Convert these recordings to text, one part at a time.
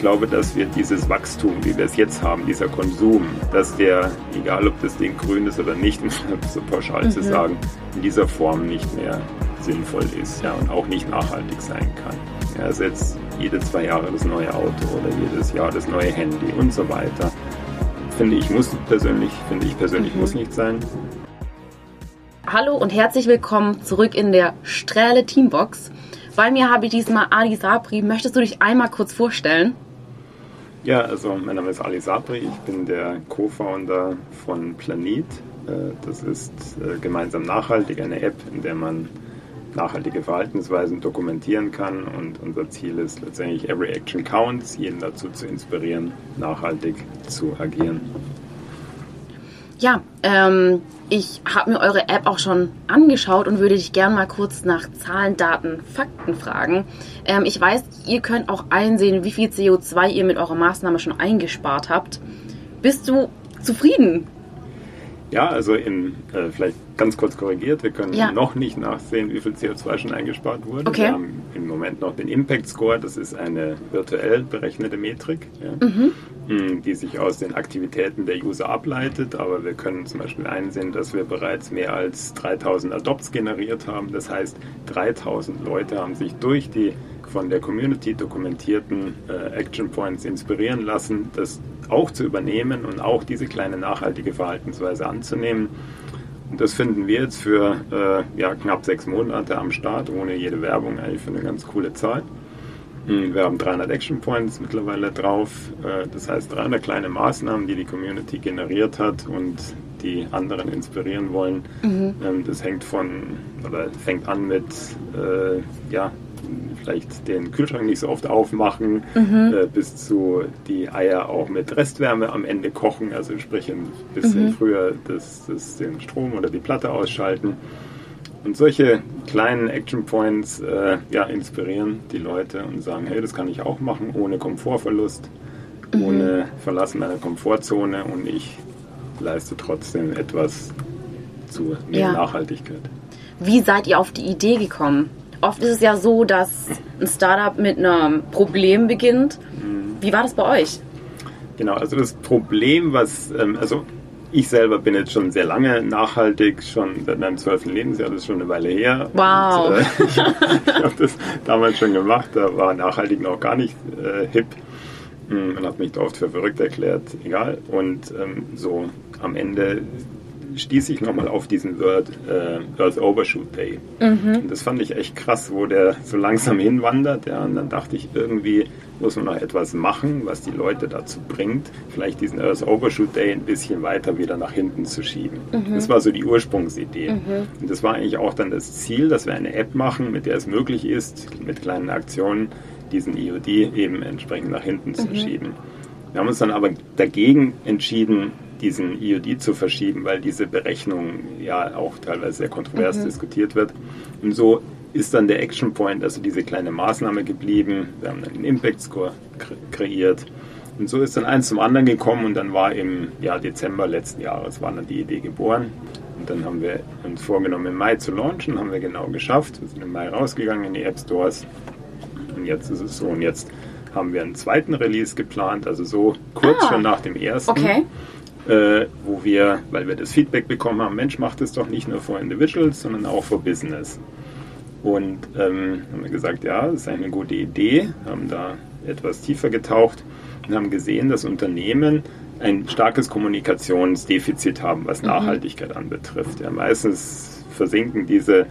glaube, dass wir dieses Wachstum, wie wir es jetzt haben, dieser Konsum, dass der, egal ob das Ding grün ist oder nicht, um es so pauschal mhm. zu sagen, in dieser Form nicht mehr sinnvoll ist ja, und auch nicht nachhaltig sein kann. Ja, also jetzt jede zwei Jahre das neue Auto oder jedes Jahr das neue Handy und so weiter. Finde ich muss persönlich, finde ich persönlich mhm. muss nicht sein. Hallo und herzlich willkommen zurück in der Strähle Teambox. Bei mir habe ich diesmal Ali Sabri. Möchtest du dich einmal kurz vorstellen? Ja, also mein Name ist Ali Sabri. Ich bin der Co-Founder von Planet. Äh, das ist äh, gemeinsam nachhaltig eine App, in der man nachhaltige Verhaltensweisen dokumentieren kann. Und unser Ziel ist letztendlich Every Action Counts, jeden dazu zu inspirieren, nachhaltig zu agieren. Ja, ähm, ich habe mir eure App auch schon angeschaut und würde dich gerne mal kurz nach Zahlen, Daten, Fakten fragen. Ähm, ich weiß, ihr könnt auch einsehen, wie viel CO2 ihr mit eurer Maßnahme schon eingespart habt. Bist du zufrieden? Ja, also in, äh, vielleicht ganz kurz korrigiert, wir können ja. noch nicht nachsehen, wie viel CO2 schon eingespart wurde. Okay. Wir haben im Moment noch den Impact Score, das ist eine virtuell berechnete Metrik, ja, mhm. Hm, die sich aus den Aktivitäten der User ableitet, aber wir können zum Beispiel einsehen, dass wir bereits mehr als 3000 Adopts generiert haben. Das heißt, 3000 Leute haben sich durch die von der Community dokumentierten äh, Action Points inspirieren lassen, das auch zu übernehmen und auch diese kleine nachhaltige Verhaltensweise anzunehmen. Und das finden wir jetzt für äh, ja, knapp sechs Monate am Start, ohne jede Werbung, eigentlich für eine ganz coole Zahl. Hm, wir haben 300 Action Points mittlerweile drauf. Äh, das heißt 300 kleine Maßnahmen, die die Community generiert hat und die anderen inspirieren wollen. Mhm. Ähm, das hängt von oder fängt an mit äh, ja, vielleicht den Kühlschrank nicht so oft aufmachen, mhm. äh, bis zu die Eier auch mit Restwärme am Ende kochen, also sprich ein bisschen mhm. früher das, das, den Strom oder die Platte ausschalten. Und solche kleinen Action Points äh, ja, inspirieren die Leute und sagen, hey, das kann ich auch machen, ohne Komfortverlust, mhm. ohne Verlassen meiner Komfortzone und ich leiste trotzdem etwas zu mehr ja. Nachhaltigkeit. Wie seid ihr auf die Idee gekommen? Oft ist es ja so, dass ein Startup mit einem Problem beginnt. Wie war das bei euch? Genau, also das Problem, was, ähm, also ich selber bin jetzt schon sehr lange nachhaltig, schon seit meinem zwölften Lebensjahr, das ist schon eine Weile her. Wow. Und, äh, ich habe das damals schon gemacht, da war nachhaltig noch gar nicht äh, hip. Man hm, hat mich da oft für verrückt erklärt, egal. Und ähm, so am Ende stieß ich nochmal auf diesen Word äh, Earth Overshoot Day. Mhm. Und das fand ich echt krass, wo der so langsam hinwandert. Ja, und dann dachte ich, irgendwie muss man noch etwas machen, was die Leute dazu bringt, vielleicht diesen Earth Overshoot Day ein bisschen weiter wieder nach hinten zu schieben. Mhm. Das war so die Ursprungsidee. Mhm. Und das war eigentlich auch dann das Ziel, dass wir eine App machen, mit der es möglich ist, mit kleinen Aktionen diesen EOD eben entsprechend nach hinten zu mhm. schieben. Wir haben uns dann aber dagegen entschieden, diesen IOD zu verschieben, weil diese Berechnung ja auch teilweise sehr kontrovers mhm. diskutiert wird. Und so ist dann der Action Point, also diese kleine Maßnahme geblieben. Wir haben einen Impact Score kreiert. Und so ist dann eins zum anderen gekommen und dann war im Jahr Dezember letzten Jahres war dann die Idee geboren. Und dann haben wir uns vorgenommen, im Mai zu launchen, haben wir genau geschafft. Wir sind im Mai rausgegangen in die App Stores. Und jetzt ist es so. Und jetzt haben wir einen zweiten Release geplant, also so kurz ah, schon nach dem ersten. Okay äh, wo wir, weil wir das Feedback bekommen haben, Mensch, macht es doch nicht nur für Individuals, sondern auch für Business. Und ähm, haben wir gesagt, ja, das ist eine gute Idee, haben da etwas tiefer getaucht und haben gesehen, dass Unternehmen ein starkes Kommunikationsdefizit haben, was mhm. Nachhaltigkeit anbetrifft. Ja, meistens versinken diese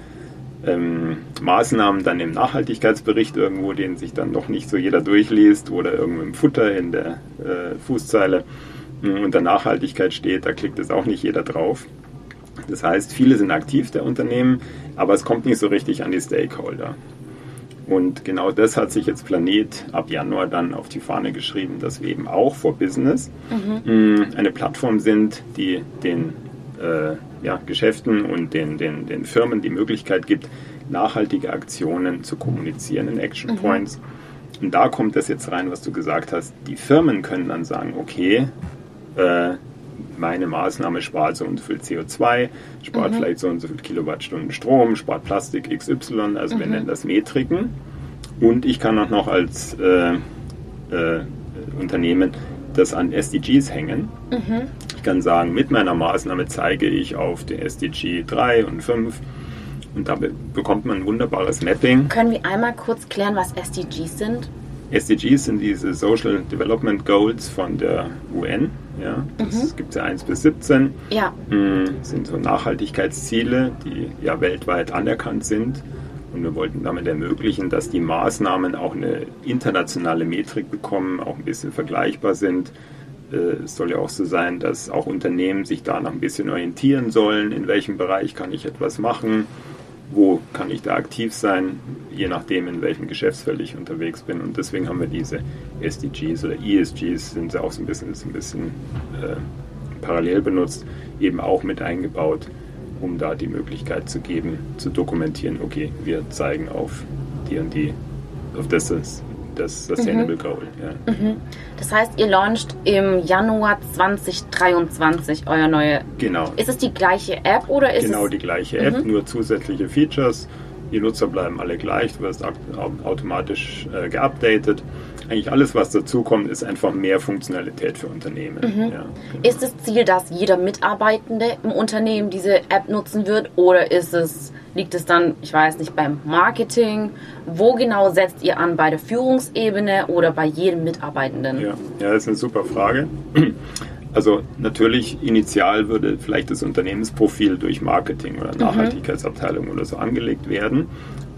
ähm, Maßnahmen dann im Nachhaltigkeitsbericht irgendwo, den sich dann noch nicht so jeder durchliest oder irgendwo im Futter in der äh, Fußzeile unter Nachhaltigkeit steht, da klickt es auch nicht jeder drauf. Das heißt, viele sind aktiv der Unternehmen, aber es kommt nicht so richtig an die Stakeholder. Und genau das hat sich jetzt Planet ab Januar dann auf die Fahne geschrieben, dass wir eben auch for Business mhm. eine Plattform sind, die den äh, ja, Geschäften und den, den, den Firmen die Möglichkeit gibt, nachhaltige Aktionen zu kommunizieren in Action mhm. Points. Mhm. Und da kommt das jetzt rein, was du gesagt hast. Die Firmen können dann sagen, okay, äh, meine Maßnahme spart so und so viel CO2, spart mhm. vielleicht so und so viel Kilowattstunden Strom, spart Plastik XY, also mhm. wir nennen das Metriken. Und ich kann auch noch als äh, äh, Unternehmen das an SDGs hängen. Mhm. Ich kann sagen, mit meiner Maßnahme zeige ich auf den SDG 3 und 5 und da bekommt man ein wunderbares Mapping. Können wir einmal kurz klären, was SDGs sind? SDGs sind diese Social Development Goals von der UN. Ja, das mhm. gibt es ja 1 bis 17. Ja. Mm, das sind so Nachhaltigkeitsziele, die ja weltweit anerkannt sind. Und wir wollten damit ermöglichen, dass die Maßnahmen auch eine internationale Metrik bekommen, auch ein bisschen vergleichbar sind. Äh, es soll ja auch so sein, dass auch Unternehmen sich da noch ein bisschen orientieren sollen, in welchem Bereich kann ich etwas machen, wo kann ich da aktiv sein, je nachdem, in welchem Geschäftsfeld ich unterwegs bin. Und deswegen haben wir diese SDGs oder ESGs, sind sie auch so ein bisschen, ein bisschen äh, parallel benutzt, eben auch mit eingebaut um da die Möglichkeit zu geben, zu dokumentieren, okay, wir zeigen auf die und die, auf das ist das Sustainable mhm. Goal. Ja. Mhm. Das heißt, ihr launcht im Januar 2023 euer neue. Genau. Ist es die gleiche App oder ist genau es. Genau die gleiche App, mhm. nur zusätzliche Features. Die Nutzer bleiben alle gleich, du wirst automatisch äh, geupdatet eigentlich alles, was dazukommt, ist einfach mehr Funktionalität für Unternehmen. Mhm. Ja, genau. Ist das Ziel, dass jeder Mitarbeitende im Unternehmen diese App nutzen wird oder ist es, liegt es dann, ich weiß nicht, beim Marketing? Wo genau setzt ihr an? Bei der Führungsebene oder bei jedem Mitarbeitenden? Ja, ja das ist eine super Frage. Also natürlich initial würde vielleicht das Unternehmensprofil durch Marketing oder mhm. Nachhaltigkeitsabteilung mhm. oder so angelegt werden.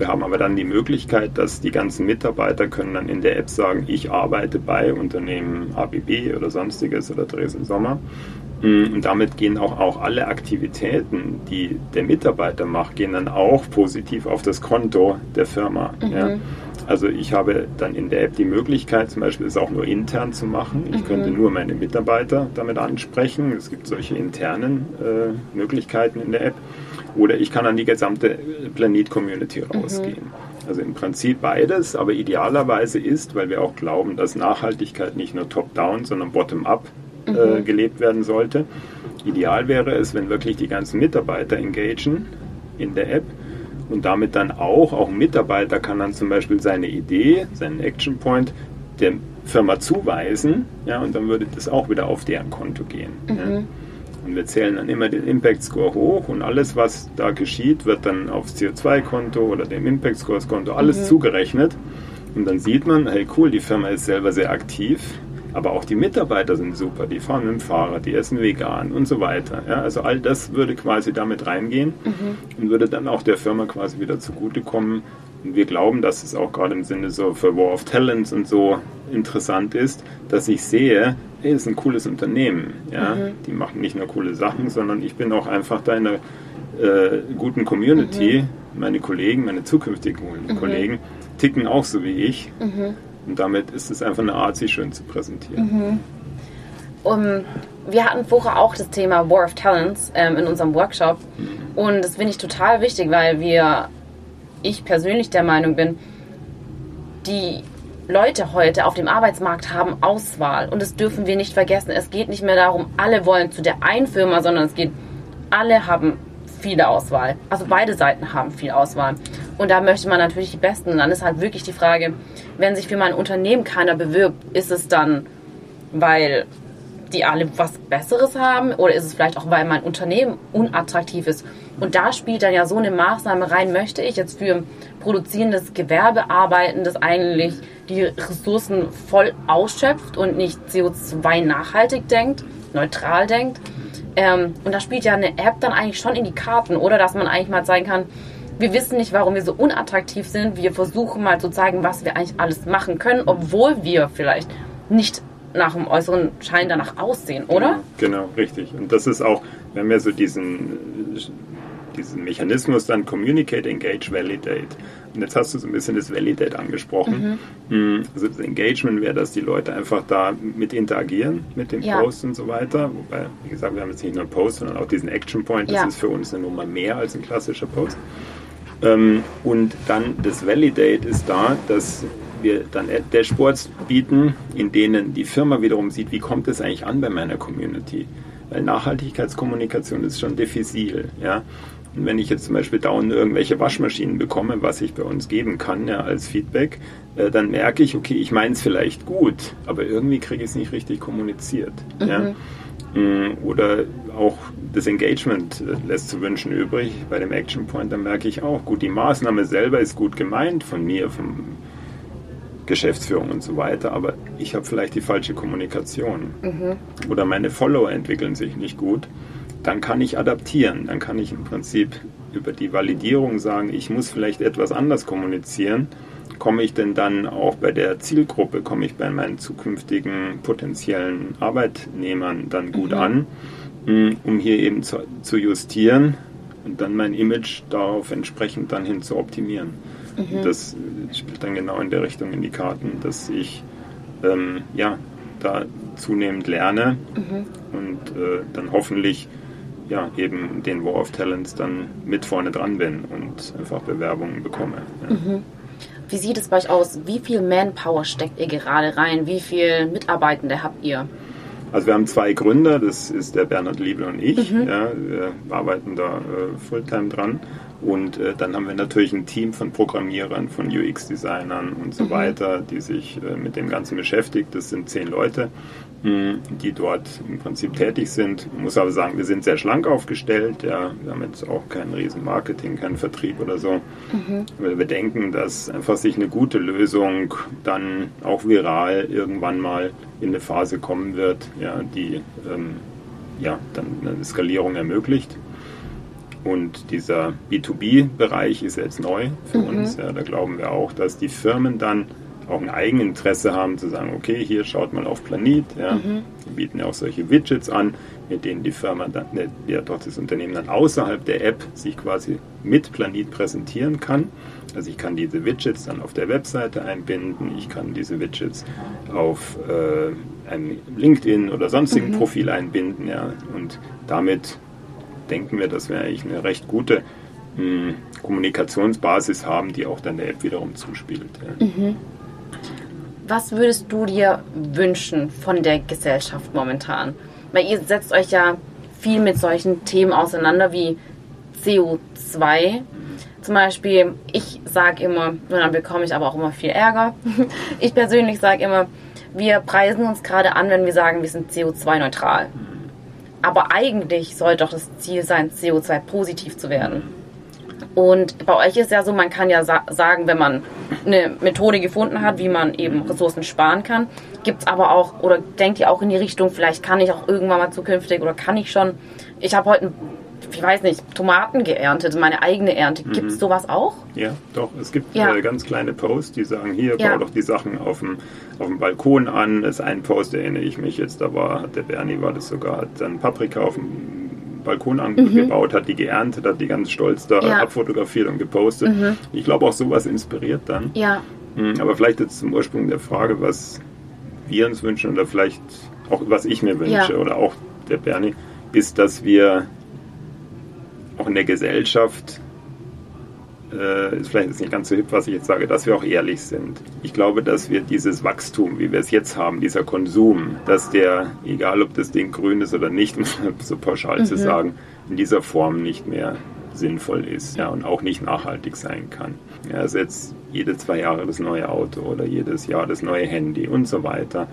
Wir haben aber dann die Möglichkeit, dass die ganzen Mitarbeiter können dann in der App sagen, ich arbeite bei Unternehmen ABB oder sonstiges oder Dresden Sommer. Mm, und damit gehen auch, auch alle Aktivitäten, die der Mitarbeiter macht, gehen dann auch positiv auf das Konto der Firma. Mhm. Ja. Also ich habe dann in der App die Möglichkeit, zum Beispiel es auch nur intern zu machen. Ich mhm. könnte nur meine Mitarbeiter damit ansprechen. Es gibt solche internen äh, Möglichkeiten in der App. Oder ich kann an die gesamte Planet-Community mhm. rausgehen. Mhm. Also im Prinzip beides, aber idealerweise ist, weil wir auch glauben, dass Nachhaltigkeit nicht nur top-down, sondern bottom-up äh, mhm. äh, gelebt werden sollte. Ideal wäre es, wenn wirklich die ganzen Mitarbeiter engagieren in der App und damit dann auch, auch ein Mitarbeiter kann dann zum Beispiel seine Idee, seinen Action Point der Firma zuweisen, ja, und dann würde das auch wieder auf deren Konto gehen. Mhm. Ja. Und wir zählen dann immer den Impact Score hoch und alles, was da geschieht, wird dann aufs CO2-Konto oder dem Impact Scores-Konto alles mhm. zugerechnet. Und dann sieht man, hey cool, die Firma ist selber sehr aktiv, aber auch die Mitarbeiter sind super, die fahren mit dem Fahrrad, die essen vegan und so weiter. Ja, also all das würde quasi damit reingehen mhm. und würde dann auch der Firma quasi wieder zugutekommen. Und wir glauben, dass es auch gerade im Sinne so für War of Talents und so interessant ist, dass ich sehe, hey, das ist ein cooles Unternehmen. Ja? Mhm. Die machen nicht nur coole Sachen, sondern ich bin auch einfach da in einer äh, guten Community. Mhm. Meine Kollegen, meine zukünftigen mhm. Kollegen ticken auch so wie ich. Mhm. Und damit ist es einfach eine Art, sich schön zu präsentieren. Mhm. Um, wir hatten vorher auch das Thema War of Talents ähm, in unserem Workshop. Mhm. Und das finde ich total wichtig, weil wir, ich persönlich der Meinung bin, die Leute heute auf dem Arbeitsmarkt haben Auswahl. Und das dürfen wir nicht vergessen. Es geht nicht mehr darum, alle wollen zu der einen Firma, sondern es geht, alle haben viele Auswahl. Also beide Seiten haben viel Auswahl. Und da möchte man natürlich die Besten. Und dann ist halt wirklich die Frage, wenn sich für mein Unternehmen keiner bewirbt, ist es dann, weil die alle was Besseres haben oder ist es vielleicht auch, weil mein Unternehmen unattraktiv ist? Und da spielt dann ja so eine Maßnahme rein, möchte ich jetzt für produzierendes Gewerbe arbeiten, das eigentlich die Ressourcen voll ausschöpft und nicht CO2 nachhaltig denkt, neutral denkt. Ähm, und da spielt ja eine App dann eigentlich schon in die Karten, oder dass man eigentlich mal zeigen kann, wir wissen nicht, warum wir so unattraktiv sind. Wir versuchen mal zu zeigen, was wir eigentlich alles machen können, obwohl wir vielleicht nicht nach dem äußeren Schein danach aussehen, oder? Genau, genau richtig. Und das ist auch, wenn wir so diesen, diesen Mechanismus dann Communicate, Engage, Validate. Und jetzt hast du so ein bisschen das Validate angesprochen. Mhm. Hm, also das Engagement wäre, dass die Leute einfach da mit interagieren, mit dem ja. Post und so weiter. Wobei, wie gesagt, wir haben jetzt nicht nur einen Post, sondern auch diesen Action Point. Das ja. ist für uns eine Nummer mehr als ein klassischer Post. Ähm, und dann das Validate ist da, dass wir dann Dashboards bieten, in denen die Firma wiederum sieht, wie kommt es eigentlich an bei meiner Community. Weil Nachhaltigkeitskommunikation ist schon diffizil. Ja? Und wenn ich jetzt zum Beispiel dauernd irgendwelche Waschmaschinen bekomme, was ich bei uns geben kann ja, als Feedback, äh, dann merke ich, okay, ich meine es vielleicht gut, aber irgendwie kriege ich es nicht richtig kommuniziert. Mhm. Ja? Mm, oder auch das Engagement äh, lässt zu wünschen übrig. Bei dem Action Point, dann merke ich auch, gut, die Maßnahme selber ist gut gemeint von mir, von Geschäftsführung und so weiter, aber ich habe vielleicht die falsche Kommunikation. Mhm. Oder meine Follower entwickeln sich nicht gut. Dann kann ich adaptieren. Dann kann ich im Prinzip über die Validierung sagen, ich muss vielleicht etwas anders kommunizieren komme ich denn dann auch bei der Zielgruppe, komme ich bei meinen zukünftigen potenziellen Arbeitnehmern dann gut mhm. an, mm, um hier eben zu, zu, justieren und dann mein Image darauf entsprechend dann hin zu optimieren. Mhm. Das spielt dann genau in der Richtung in die Karten, dass ich ähm, ja, da zunehmend lerne mhm. und äh, dann hoffentlich ja, eben den War of Talents dann mit vorne dran bin und einfach Bewerbungen bekomme. Ja. Mhm. Wie sieht es bei euch aus? Wie viel Manpower steckt ihr gerade rein? Wie viele Mitarbeitende habt ihr? Also wir haben zwei Gründer, das ist der Bernhard Liebel und ich. Mhm. Ja, wir arbeiten da äh, Fulltime dran. Und äh, dann haben wir natürlich ein Team von Programmierern, von UX-Designern und so mhm. weiter, die sich äh, mit dem Ganzen beschäftigt. Das sind zehn Leute, mh, hm, die dort im Prinzip tätig sind. Ich muss aber sagen, wir sind sehr schlank aufgestellt. Ja. Wir haben jetzt auch kein riesen Marketing, keinen Vertrieb oder so. Mhm. Wir denken, dass einfach sich eine gute Lösung dann auch viral irgendwann mal in eine Phase kommen wird, ja, die ähm, ja, dann eine Skalierung ermöglicht. Und dieser B2B-Bereich ist jetzt neu für mhm. uns. Ja, da glauben wir auch, dass die Firmen dann auch ein Eigeninteresse haben zu sagen, okay, hier schaut mal auf Planet. Ja. Mhm. Die bieten ja auch solche Widgets an, mit denen die Firma dann, ja, doch das Unternehmen dann außerhalb der App sich quasi mit Planet präsentieren kann. Also ich kann diese Widgets dann auf der Webseite einbinden, ich kann diese Widgets auf äh, ein LinkedIn oder sonstigen mhm. Profil einbinden, ja, und damit denken wir, dass wir eigentlich eine recht gute mh, hm, Kommunikationsbasis haben, die auch dann der App wiederum zuspielt. Ja. Mhm. Was würdest du dir wünschen von der Gesellschaft momentan? Weil ihr setzt euch ja viel mit solchen Themen auseinander wie CO2. Zum Beispiel, ich sage immer, und dann bekomme ich aber auch immer viel Ärger. Ich persönlich sage immer, wir preisen uns gerade an, wenn wir sagen, wir sind CO2-neutral. Aber eigentlich sollte doch das Ziel sein, CO2-positiv zu werden. Und bei euch ist ja so, man kann ja sa sagen, wenn man eine Methode gefunden hat, wie man eben Ressourcen sparen kann, gibt es aber auch, oder denkt ihr auch in die Richtung, vielleicht kann ich auch irgendwann mal zukünftig oder kann ich schon, ich habe heute, ich weiß nicht, Tomaten geerntet, meine eigene Ernte. Mhm. Gibt es sowas auch? Ja, doch. Es gibt ja. äh, ganz kleine Posts, die sagen, hier, ja. bau doch die Sachen auf dem, auf dem Balkon an. Das ist ein Post, erinnere ich mich jetzt, da war, der Bernie war das sogar, hat dann Paprika auf dem Balkon angebaut, mhm. hat die geerntet, hat die ganz stolz da ja. abfotografiert und gepostet. Mhm. Ich glaube auch sowas inspiriert dann. Ja. Hm, aber vielleicht jetzt zum Ursprung der Frage, was wir uns wünschen oder vielleicht auch was ich mir wünsche ja. oder auch der Bernie, ist, dass wir auch in der Gesellschaft äh, ist vielleicht nicht ganz so hip, was ich jetzt sage, dass wir auch ehrlich sind. Ich glaube, dass wir dieses Wachstum, wie wir es jetzt haben, dieser Konsum, dass der, egal ob das Ding grün ist oder nicht, um so pauschal mhm. zu sagen, in dieser Form nicht mehr sinnvoll ist ja, und auch nicht nachhaltig sein kann. Ja, also jetzt jede zwei Jahre das neue Auto oder jedes Jahr das neue Handy und so weiter.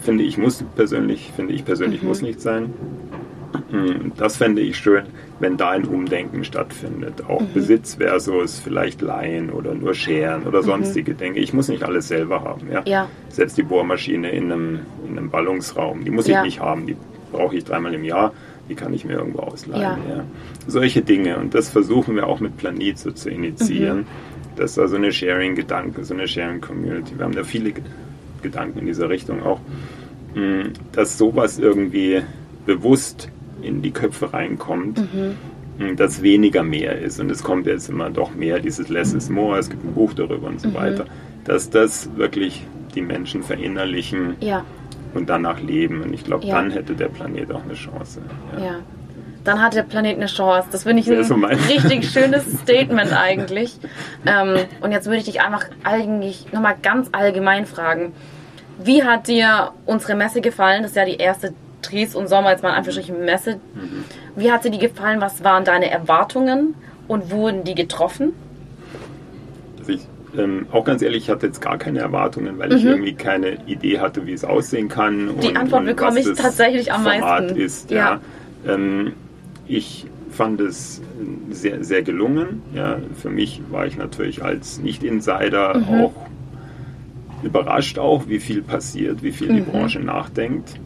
Finde ich muss persönlich, finde ich persönlich mhm. muss nicht sein. Hm, das fände ich schön, wenn da ein Umdenken stattfindet. Auch mhm. Besitz versus vielleicht Leihen oder nur Scheren oder mhm. sonstige mhm. Dinge. Ich muss nicht alles selber haben. Ja? ja. Selbst die Bohrmaschine in einem, in einem Ballungsraum, die muss ja. ich nicht haben. Die brauche ich dreimal im Jahr. Die kann ich mir irgendwo ausleihen. Ja. Solche Dinge. Und das versuchen wir auch mit Planet so zu initiieren. Mhm. Das ist also eine Sharing-Gedanke, so eine Sharing-Community. Wir haben da viele Gedanken in dieser Richtung auch, hm, dass sowas irgendwie bewusst in die Köpfe reinkommt, mhm. dass weniger mehr ist. Und es kommt jetzt immer doch mehr, dieses Less is more, es gibt ein Buch darüber und so mhm. weiter, dass das wirklich die Menschen verinnerlichen ja. und danach leben. Und ich glaube, ja. dann hätte der Planet auch eine Chance. Ja. ja. Dann hat der Planet eine Chance. Das finde ich ein so richtig schönes Statement eigentlich. Ähm, und jetzt würde ich dich einfach eigentlich nochmal ganz allgemein fragen. Wie hat dir unsere Messe gefallen? Das ist ja die erste Paris und Sommer, jetzt mal in Anführungsstrichen Messe. Mhm. Wie hat dir die gefallen? Was waren deine Erwartungen und wurden die getroffen? Also ich, ähm, auch ganz ehrlich, ich hatte jetzt gar keine Erwartungen, weil mhm. ich irgendwie keine Idee hatte, wie es aussehen kann. Die und, Antwort und bekomme ich tatsächlich am Format meisten. Ist, ja. ja. Ähm, ich fand es sehr, sehr gelungen. Ja, für mich war ich natürlich als Nicht-Insider mhm. auch überrascht, auch wie viel passiert, wie viel mhm. die Branche nachdenkt.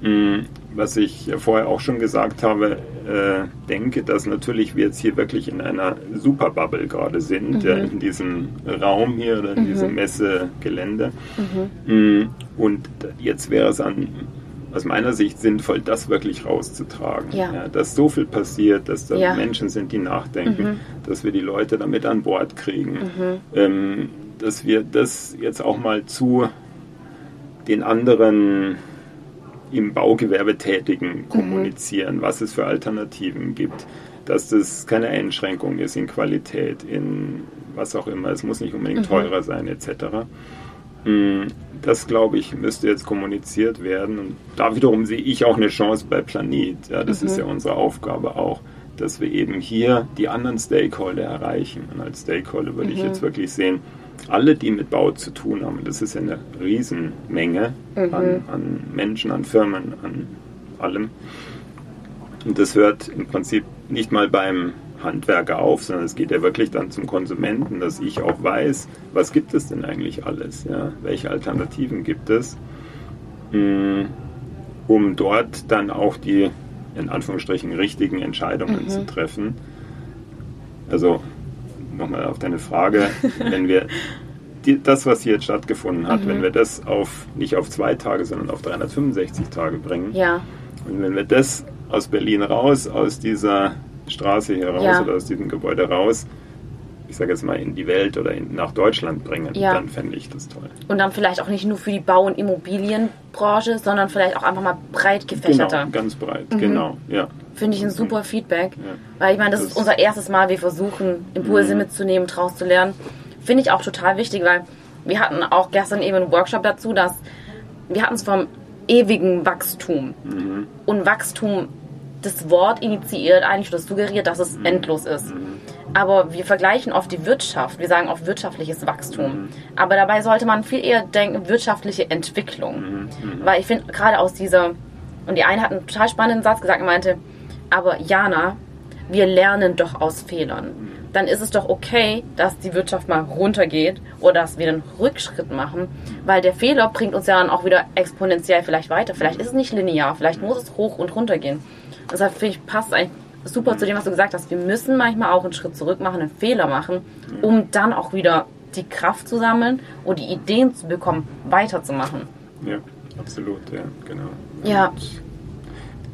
Mm, was ich vorher auch schon gesagt habe, äh, denke, dass natürlich wir jetzt hier wirklich in einer Superbubble gerade sind, mhm. in diesem Raum hier oder in mhm. diesem Messegelände. Mhm. Mm, und jetzt wäre es an aus meiner Sicht sinnvoll, das wirklich rauszutragen. Ja. Ja, dass so viel passiert, dass da ja. Menschen sind, die nachdenken, mhm. dass wir die Leute damit an Bord kriegen, mhm. ähm, dass wir das jetzt auch mal zu den anderen im Baugewerbe Tätigen mhm. kommunizieren, mhm. was es für Alternativen gibt, dass das keine Einschränkung ist in Qualität, in was auch immer, es muss nicht unbedingt mhm. teurer sein etc. Mm, das, glaube ich, müsste jetzt kommuniziert werden. Und da wiederum sehe ich auch eine Chance bei Planet. Ja, das mhm. ist ja unsere Aufgabe auch, dass wir eben hier die anderen Stakeholder erreichen. Und als Stakeholder würde mhm. ich jetzt wirklich sehen, alle, die mit Bau zu tun haben, das ist ja eine Riesenmenge mhm. an, an Menschen, an Firmen, an allem. Und das hört im Prinzip nicht mal beim Handwerker auf, sondern es geht ja wirklich dann zum Konsumenten, dass ich auch weiß, was gibt es denn eigentlich alles, ja? welche Alternativen gibt es, mm, um dort dann auch die in Anführungsstrichen richtigen Entscheidungen mhm. zu treffen. Also nochmal auf deine Frage, wenn wir die, das, was hier jetzt stattgefunden hat, mhm. wenn wir das auf nicht auf zwei Tage, sondern auf 365 Tage bringen, ja. und wenn wir das aus Berlin raus, aus dieser Straße hier raus ja. oder aus diesem Gebäude raus, ich sage jetzt mal, in die Welt oder in, nach Deutschland bringen, ja. dann fände ich das toll. Und dann vielleicht auch nicht nur für die Bau- und Immobilienbranche, sondern vielleicht auch einfach mal breit gefächerter. Genau, ganz breit, mhm. genau, ja. Finde ich ein super Feedback. Ja. Weil ich meine, das, das, ist unser erstes Mal, wir versuchen, Impulse mhm. mitzunehmen, draus zu lernen. Finde ich auch total wichtig, weil wir hatten auch gestern eben einen Workshop dazu, dass wir hatten es vom ewigen Wachstum. Mhm. Und Wachstum das Wort initiiert eigentlich oder suggeriert, dass es mhm. endlos ist. Mhm. Aber wir vergleichen oft die Wirtschaft. Wir sagen oft wirtschaftliches Wachstum. Mhm. Aber dabei sollte man viel eher denken, wirtschaftliche Entwicklung. Weil ich finde, gerade aus dieser, und die eine hat einen total spannenden Satz gesagt und meinte, aber Jana, wir lernen doch aus Fehlern. Dann ist es doch okay, dass die Wirtschaft mal runtergeht oder dass wir einen Rückschritt machen, weil der Fehler bringt uns ja dann auch wieder exponentiell vielleicht weiter. Vielleicht ist es nicht linear, vielleicht muss es hoch und runter gehen. Deshalb finde ich, passt eigentlich super zu dem, was du gesagt hast. Wir müssen manchmal auch einen Schritt zurück machen, einen Fehler machen, um dann auch wieder die Kraft zu sammeln und die Ideen zu bekommen, weiterzumachen. Ja, absolut, ja, genau. Ja.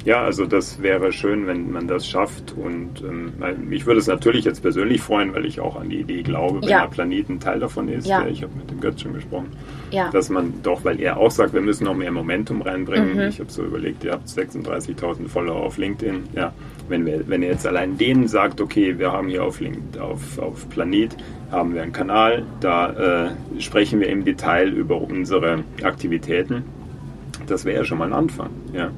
Ja, also das wäre schön, wenn man das schafft. Und ähm, mich würde es natürlich jetzt persönlich freuen, weil ich auch an die Idee glaube, wenn ja. der Planet ein Teil davon ist. Ja. ich habe mit dem Götz schon gesprochen. Ja. Dass man doch, weil er auch sagt, wir müssen noch mehr Momentum reinbringen. Mhm. Ich habe so überlegt, ihr habt 36.000 Follower auf LinkedIn. Ja, wenn, wir, wenn ihr jetzt allein denen sagt, okay, wir haben hier auf, LinkedIn, auf, auf Planet haben wir einen Kanal, da äh, sprechen wir im Detail über unsere Aktivitäten. Das wäre ja schon mal ein Anfang. Ja.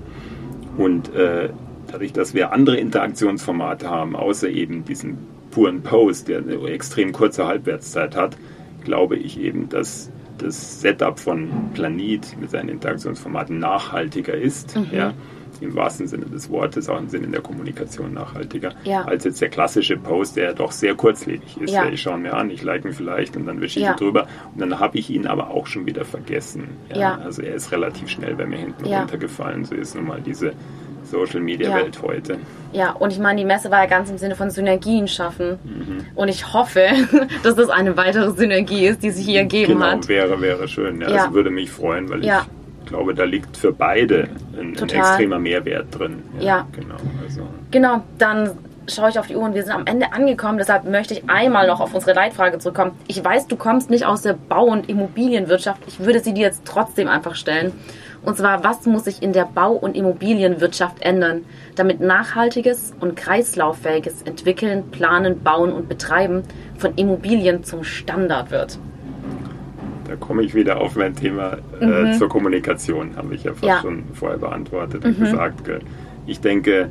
Und äh, dadurch, dass wir andere Interaktionsformate haben, außer eben diesen puren Post, der eine extrem kurze Halbwertszeit hat, glaube ich eben, dass das Setup von Planet mit seinen Interaktionsformaten nachhaltiger ist. Mhm. Ja, im wahrsten Sinne des Wortes, auch im Sinne der Kommunikation nachhaltiger, ja. als jetzt der klassische Post, der doch sehr kurzlebig ist. Ja. Ich schaue mir an, ich like ihn vielleicht und dann wische ich ja. drüber und dann habe ich ihn aber auch schon wieder vergessen. Also er ist relativ schnell bei mir hinten runtergefallen. So ist nun mal diese Social Media ja. Welt heute. Ja, und ich meine, die Messe war ja ganz im Sinne von Synergien schaffen. Mhm. Und ich hoffe, dass das eine weitere Synergie ist, die sich hier ergeben genau, hat. Wäre, wäre schön. Ja, ja. Also würde mich freuen, weil ja. ich glaube, da liegt für beide ein, ein extremer Mehrwert drin. Ja. ja. Genau, also. genau, dann schaue ich auf die Uhr und wir sind am Ende angekommen. Deshalb möchte ich einmal noch auf unsere Leitfrage zurückkommen. Ich weiß, du kommst nicht aus der Bau- und Immobilienwirtschaft. Ich würde sie dir jetzt trotzdem einfach stellen. Und zwar, was muss sich in der Bau- und Immobilienwirtschaft ändern, damit nachhaltiges und kreislauffähiges Entwickeln, Planen, Bauen und Betreiben von Immobilien zum Standard wird? da komme ich wieder auf mein Thema äh, mhm. zur Kommunikation, habe ich ja fast ja. schon vorher beantwortet und mhm. gesagt. Ich denke,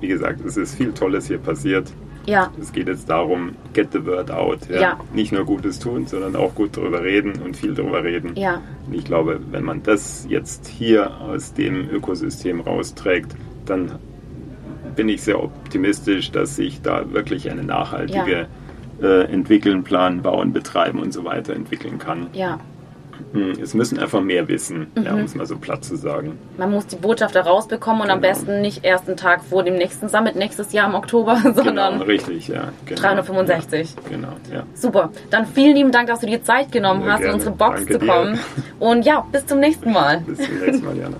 wie gesagt, es ist viel Tolles hier passiert. Ja. Es geht jetzt darum, get the word out. Ja? ja. Nicht nur Gutes tun, sondern auch gut darüber reden und viel darüber reden. Ja. Und ich glaube, wenn man das jetzt hier aus dem Ökosystem rausträgt, dann bin ich sehr optimistisch, dass sich da wirklich eine nachhaltige ja. äh, entwickeln, planen, bauen, betreiben und so weiter entwickeln kann. Ja. Hm, es müssen einfach mehr wissen, mhm. ja, um es mal so platt zu sagen. Man muss die Botschaft da rausbekommen und genau. am besten nicht erst einen Tag vor dem nächsten Summit nächstes Jahr im Oktober, sondern genau, richtig, ja, genau. 365. Ja, genau, ja. Super. Dann vielen lieben Dank, dass du dir Zeit genommen Sehr hast, gerne. in unsere Box Danke zu kommen. Dir. Und ja, bis zum nächsten Mal. bis zum nächsten Mal, Jana.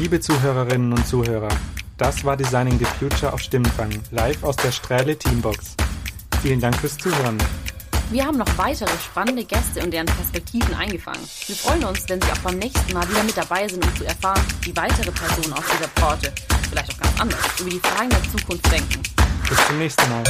Liebe Zuhörerinnen und Zuhörer, das war Designing the Future auf Stimmenfang, live aus der Strähle Teambox. Vielen Dank fürs Zuhören. Wir haben noch weitere spannende Gäste und deren Perspektiven eingefangen. Wir freuen uns, wenn Sie auch beim nächsten Mal wieder mit dabei sind, um zu erfahren, wie weitere Personen aus dieser Branche, vielleicht auch ganz anders, über die Fragen der Zukunft denken. Bis zum nächsten Mal.